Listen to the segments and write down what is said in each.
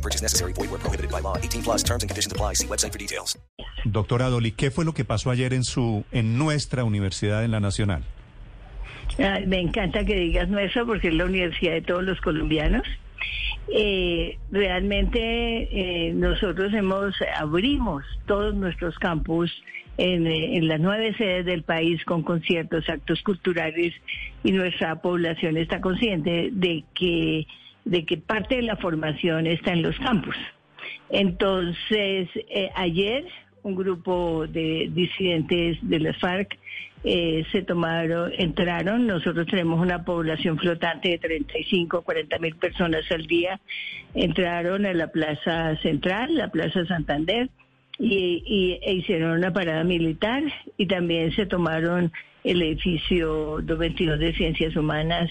No purchase necessary. Void where prohibited by law. 18 plus terms and conditions apply. See website for details. Doctora Dolly, ¿qué fue lo que pasó ayer en su, en nuestra universidad, en la Nacional? Ay, me encanta que digas nuestra porque es la universidad de todos los colombianos. Eh, realmente eh, nosotros hemos abrimos todos nuestros campus en, eh, en, las nueve sedes del país con conciertos, actos culturales y nuestra población está consciente de que de que parte de la formación está en los campus. Entonces, eh, ayer un grupo de disidentes de las FARC eh, se tomaron, entraron, nosotros tenemos una población flotante de 35, 40 mil personas al día, entraron a la Plaza Central, la Plaza Santander, y, y e hicieron una parada militar y también se tomaron el edificio 222 de Ciencias Humanas,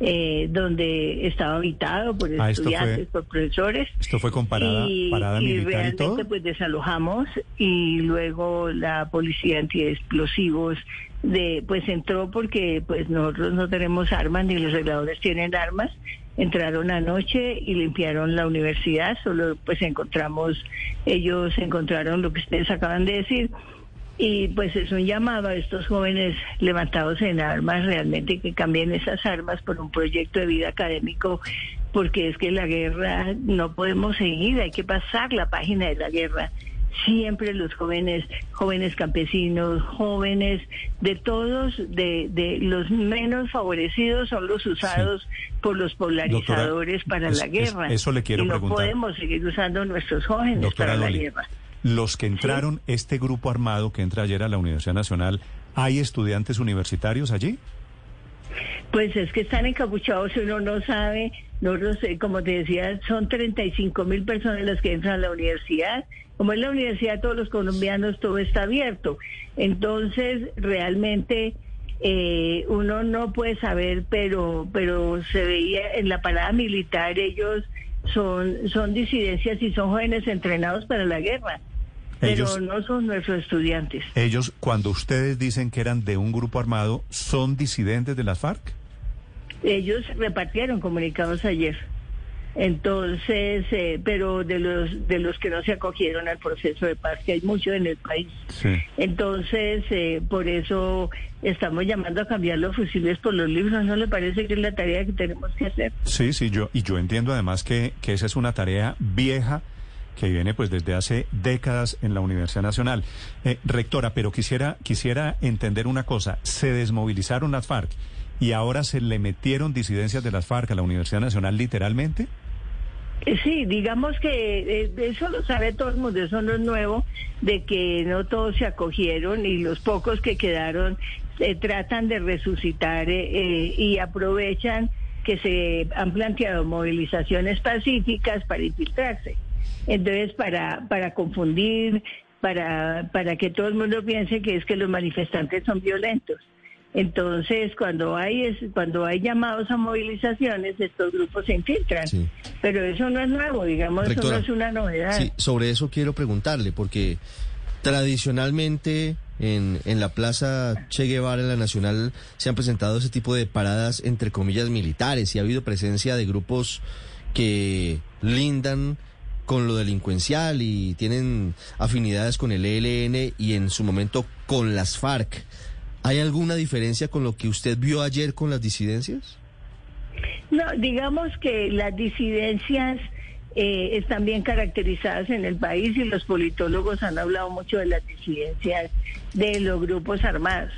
eh, donde estaba habitado por Ah, estudiantes, fue- por profesores. Esto fue con parada, y, parada militar y realmente todo. pues desalojamos y luego la policía antiexplosivos de pues entró porque pues nosotros no tenemos armas ni los reguladores tienen armas entraron anoche y limpiaron la universidad solo pues encontramos ellos encontraron lo que ustedes acaban de decir y pues es un llamado a estos jóvenes levantados en armas realmente que cambien esas armas por un proyecto de vida académico, porque es que la guerra no podemos seguir, hay que pasar la página de la guerra. Siempre los jóvenes, jóvenes campesinos, jóvenes de todos, de, de los menos favorecidos son los usados por los polarizadores para es- la es- guerra. eso le quiero y no preguntar. podemos seguir usando nuestros jóvenes Doctora para la guerra. Los que entraron, este grupo armado que entra ayer a la Universidad Nacional, ¿hay estudiantes universitarios allí? Pues es que están encapuchados uno no sabe, nosotros, eh, como te decía, son 35 mil personas las que entran a la universidad. Como es la universidad de todos los colombianos, todo está abierto. Entonces, realmente eh, uno no puede saber, pero, pero se veía en la parada militar, ellos son, son disidencias y son jóvenes entrenados para la guerra. Ellos- Pero no son nuestros estudiantes. Ellos, cuando ustedes dicen que eran de un grupo armado, ¿son disidentes de las FARC? Ellos repartieron comunicados ayer. Entonces, eh, pero de los de los que no se acogieron al proceso de paz, que hay mucho en el país. Sí. Entonces, eh, por eso estamos llamando a cambiar los fusiles por los libros. ¿No le parece que es la tarea que tenemos que hacer? Sí, sí, yo, y yo entiendo además que, que esa es una tarea vieja que viene pues desde hace décadas en la Universidad Nacional. Eh, rectora, pero quisiera, quisiera entender una cosa, se desmovilizaron las FARC y ahora se le metieron disidencias de las FARC a la Universidad Nacional literalmente. Eh, Sí, digamos que eh, eso lo sabe todo el mundo, eso no es nuevo, de que no todos se acogieron y los pocos que quedaron eh, tratan de resucitar eh, eh, y aprovechan que se han planteado movilizaciones pacíficas para infiltrarse. Entonces, para, para confundir, para, para que todo el mundo piense que es que los manifestantes son violentos. Entonces, cuando hay es, cuando hay llamados a movilizaciones, estos grupos se infiltran. Sí. Pero eso no es nuevo, digamos, eso no es una novedad. Sí, sobre eso quiero preguntarle, porque tradicionalmente en, en la Plaza Che Guevara, en la Nacional, se han presentado ese tipo de paradas, entre comillas, militares, y ha habido presencia de grupos que lindan con lo delincuencial y tienen afinidades con el ELN y en su momento con las FARC. ¿Hay alguna diferencia con lo que usted vio ayer con las disidencias? No, digamos que las disidencias eh, están bien caracterizadas en el país y los politólogos han hablado mucho de las disidencias de los grupos armados.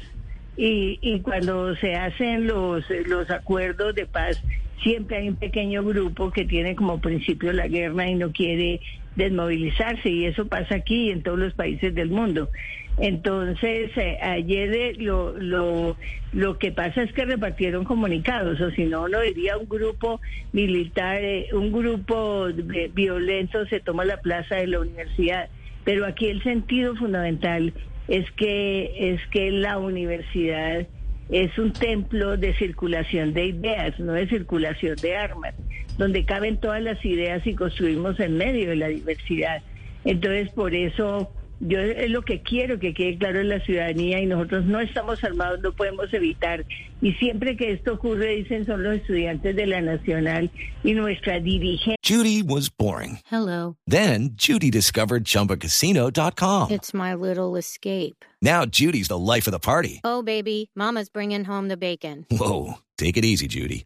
Y, y cuando se hacen los, los acuerdos de paz, siempre hay un pequeño grupo que tiene como principio la guerra y no quiere desmovilizarse y eso pasa aquí y en todos los países del mundo. Entonces, eh, ayer eh, lo, lo, lo que pasa es que repartieron comunicados, o si no, no diría un grupo militar, eh, un grupo violento se toma la plaza de la universidad Pero aquí el sentido fundamental es que es que la universidad es un templo de circulación de ideas, no de circulación de armas, donde caben todas las ideas y construimos en medio de la diversidad. Entonces, por eso yo es lo que quiero que quede claro en la ciudadanía y nosotros no estamos armados, no podemos evitar. Y siempre que esto ocurre, dicen son los estudiantes de la Nacional y nuestra dirigente. Judy was boring. Hello. Then Judy discovered ChumbaCasino.com. It's my little escape. Now Judy's the life of the party. Oh, baby, Mama's bringing home the bacon. Whoa, take it easy, Judy.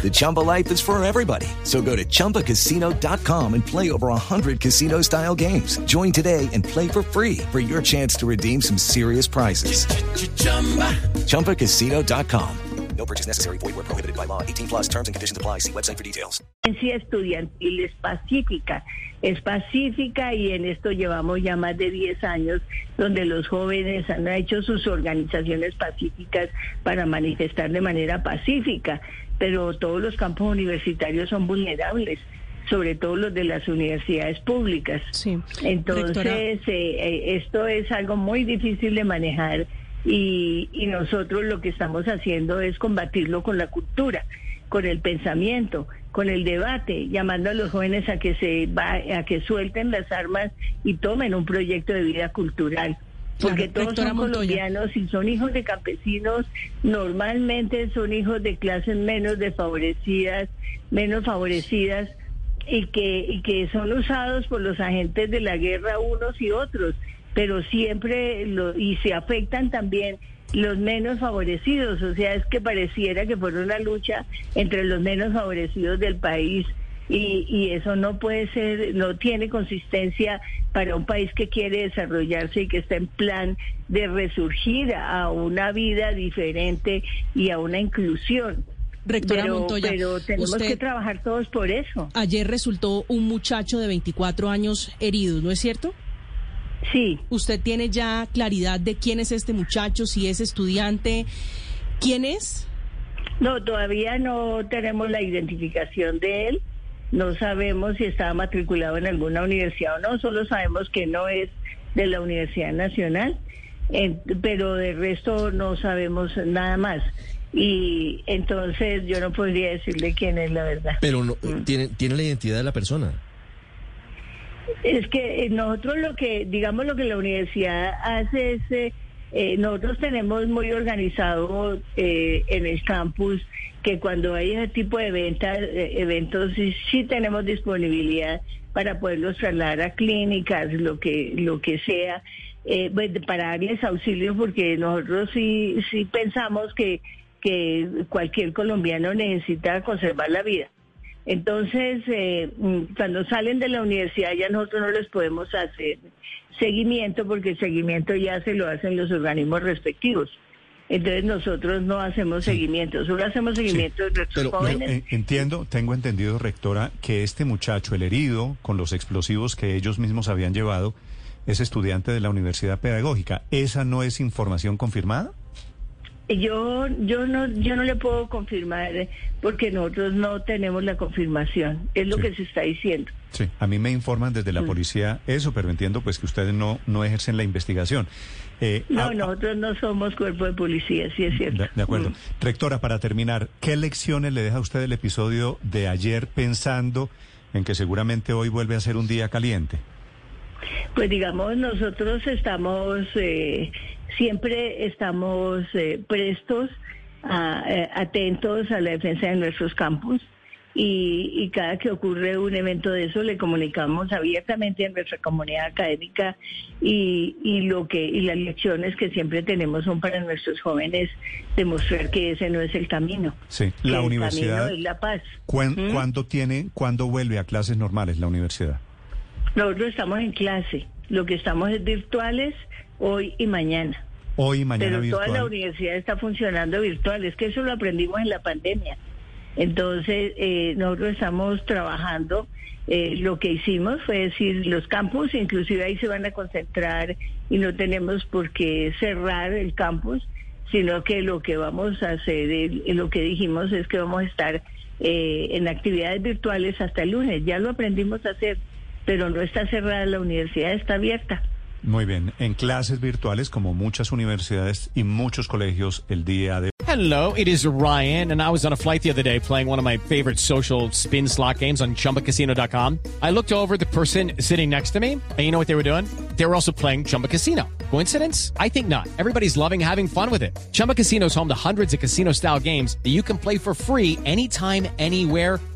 The Chumba life is for everybody. So go to ChumbaCasino.com and play over 100 casino style games. Join today and play for free for your chance to redeem some serious prizes. ChumbaCasino.com. No purchase necessary. Void where prohibited by law. 18 plus terms and conditions apply. See website for details. presidencia estudiantil es pacífica, es pacífica y en esto llevamos ya más de 10 años donde los jóvenes han hecho sus organizaciones pacíficas para manifestar de manera pacífica, pero todos los campos universitarios son vulnerables sobre todo los de las universidades públicas. Sí. Entonces, eh, eh, esto es algo muy difícil de manejar y, y nosotros lo que estamos haciendo es combatirlo con la cultura, con el pensamiento, con el debate, llamando a los jóvenes a que se va, a que suelten las armas y tomen un proyecto de vida cultural. Porque Claro, todos son Montoya. colombianos y son hijos de campesinos, normalmente son hijos de clases menos desfavorecidas, menos favorecidas y que, y que son usados por los agentes de la guerra unos y otros, pero siempre lo, y se afectan también los menos favorecidos, o sea, es que pareciera que fuera una lucha entre los menos favorecidos del país y, y eso no puede ser, no tiene consistencia para un país que quiere desarrollarse y que está en plan de resurgir a una vida diferente y a una inclusión. Rectora pero, Montoya, pero tenemos usted que trabajar todos por eso. ayer resultó un muchacho de 24 años herido, ¿no es cierto? Sí, ¿Usted tiene ya claridad de quién es este muchacho, si es estudiante? ¿Quién es? no, todavía no tenemos la identificación de él. No sabemos si estaba matriculado en alguna universidad o no, solo sabemos que no es de la Universidad Nacional, pero de resto no sabemos nada más. Y entonces yo no podría decirle quién es la verdad. Pero no, tiene, tiene la identidad de la persona. Es que eh, nosotros lo que, digamos, lo que la universidad hace es, eh, eh, nosotros tenemos muy organizado eh, en el campus que cuando hay ese tipo de eh, eventos, sí, sí tenemos disponibilidad para poderlos trasladar a clínicas, lo que, lo que sea, eh, pues, para darles auxilio, porque nosotros sí, sí pensamos que, que cualquier colombiano necesita conservar la vida. Entonces, eh, mm, cuando salen de la universidad ya nosotros no les podemos hacer seguimiento porque el seguimiento ya se lo hacen los organismos respectivos. Entonces nosotros no hacemos seguimiento, solo hacemos seguimiento de nuestros Pero- jóvenes. Eh, entiendo, tengo entendido, rectora, que este muchacho, el herido, con los explosivos que ellos mismos habían llevado, es estudiante de la Universidad Pedagógica. ¿Esa no es información confirmada? Yo, yo no, yo no le puedo confirmar eh, porque nosotros no tenemos la confirmación. Es lo Sí. que se está diciendo. Sí. A mí me informan desde Mm. la policía eso, pero entiendo pues que ustedes no, no ejercen la investigación. Eh, No, ah, nosotros no somos cuerpo de policía, sí es cierto. De, de acuerdo. Mm. Rectora, para terminar, ¿qué lecciones le deja a usted el episodio de ayer pensando en que seguramente hoy vuelve a ser un día caliente? Pues digamos, nosotros estamos, eh, siempre estamos eh, prestos, a- eh, atentos a la defensa de nuestros campus y, y cada que ocurre un evento de eso le comunicamos abiertamente a nuestra comunidad académica y, y lo que y las lecciones que siempre tenemos son para nuestros jóvenes demostrar que ese no es el camino. Sí, la el universidad. camino es la paz. ¿cuán- ¿Mm? ¿Cuándo tiene, cuándo vuelve a clases normales la universidad? Nosotros estamos en clase, lo que estamos es virtuales hoy y mañana. Hoy y mañana Pero virtual. toda la universidad está funcionando virtual, es que eso lo aprendimos en la pandemia. Entonces, eh, nosotros estamos trabajando, eh, lo que hicimos fue decir, los campus, inclusive ahí se van a concentrar y no tenemos por qué cerrar el campus, sino que lo que vamos a hacer, el- lo que dijimos es que vamos a estar eh, en actividades virtuales hasta el lunes, ya lo aprendimos a hacer, pero no está cerrada, la universidad está abierta. Muy bien, en clases virtuales como muchas universidades y muchos colegios el día de Hello, it is Ryan, and I was on a flight the other day playing one of my favorite social spin slot games on chumbacasino.com. I looked over at the person sitting next to me, and you know what they were doing? They were also playing Chumba Casino. Coincidence? I think not. Everybody's loving having fun with it. Chumba Casino is home to hundreds of casino style games that you can play for free anytime, anywhere,